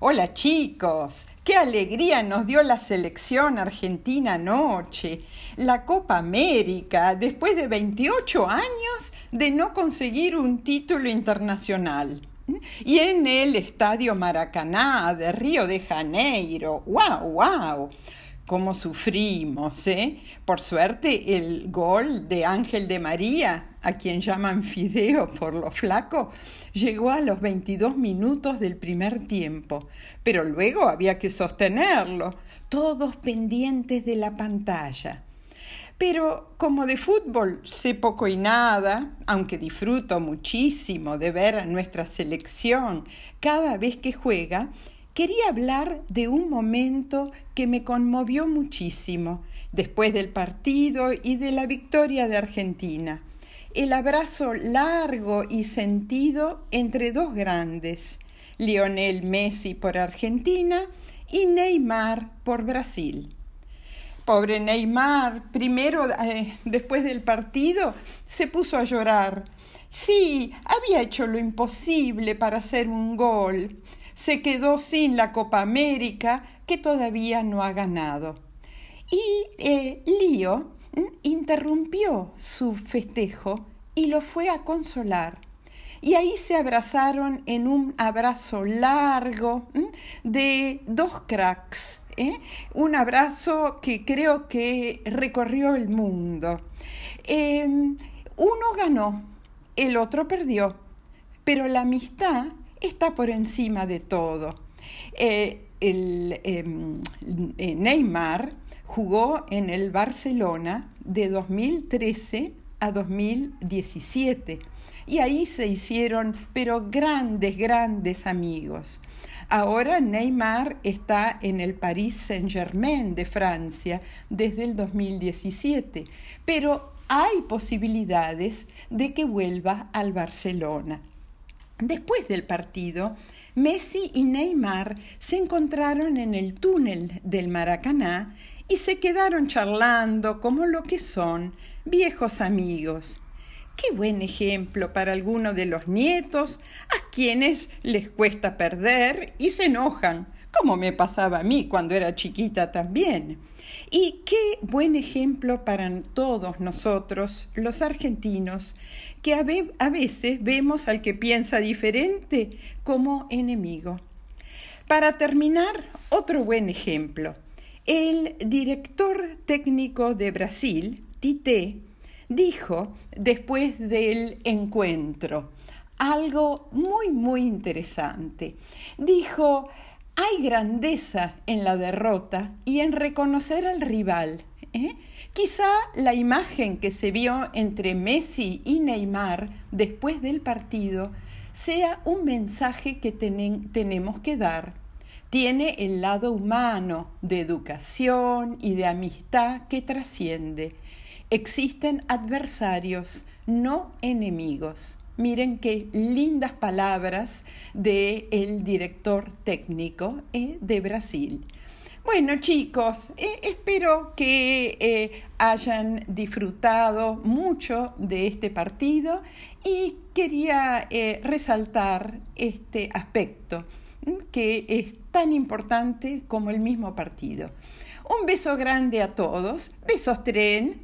Hola chicos, qué alegría nos dio la selección argentina anoche. La Copa América, después de 28 años de no conseguir un título internacional. Y en el Estadio Maracaná de Río de Janeiro. ¡Wow, wow! Cómo sufrimos, ¿eh? Por suerte, el gol de Ángel de María, a quien llaman Fideo por lo flaco, llegó a los 22 minutos del primer tiempo, pero luego había que sostenerlo, todos pendientes de la pantalla. Pero como de fútbol sé poco y nada, aunque disfruto muchísimo de ver a nuestra selección cada vez que juega, quería hablar de un momento que me conmovió muchísimo después del partido y de la victoria de Argentina. El abrazo largo y sentido entre dos grandes, Lionel Messi por Argentina y Neymar por Brasil. Pobre Neymar, primero, eh, después del partido, se puso a llorar. Sí, había hecho lo imposible para hacer un gol se quedó sin la Copa América que todavía no ha ganado. Y eh, Lío interrumpió su festejo y lo fue a consolar. Y ahí se abrazaron en un abrazo largo de dos cracks, ¿eh? un abrazo que creo que recorrió el mundo. Em, uno ganó, el otro perdió, pero la amistad está por encima de todo. Eh, el, em, eh, Neymar jugó en el Barcelona de 2013 a 2017 y ahí se hicieron, pero grandes, grandes amigos. Ahora Neymar está en el Paris Saint-Germain de Francia desde el 2017, pero hay posibilidades de que vuelva al Barcelona. Después del partido, Messi y Neymar se encontraron en el túnel del Maracaná y se quedaron charlando como lo que son viejos amigos. Qué buen ejemplo para alguno de los nietos a quienes les cuesta perder y se enojan, como me pasaba a mí cuando era chiquita también. Y qué buen ejemplo para todos nosotros, los argentinos, que a veces vemos al que piensa diferente como enemigo. Para terminar, otro buen ejemplo. El director técnico de Brasil, Tite, dijo después del encuentro algo muy, muy interesante. Dijo, hay grandeza en la derrota y en reconocer al rival. ¿eh? Quizá la imagen que se vio entre Messi y Neymar después del partido sea un mensaje que tenemos que dar. Tiene el lado humano de educación y de amistad que trasciende. Existen adversarios, no enemigos. Miren qué lindas palabras del el director técnico eh, de Brasil. Bueno chicos, eh, espero que eh, hayan disfrutado mucho de este partido y quería resaltar este aspecto que es tan importante como el mismo partido. Un beso grande a todos, besos tren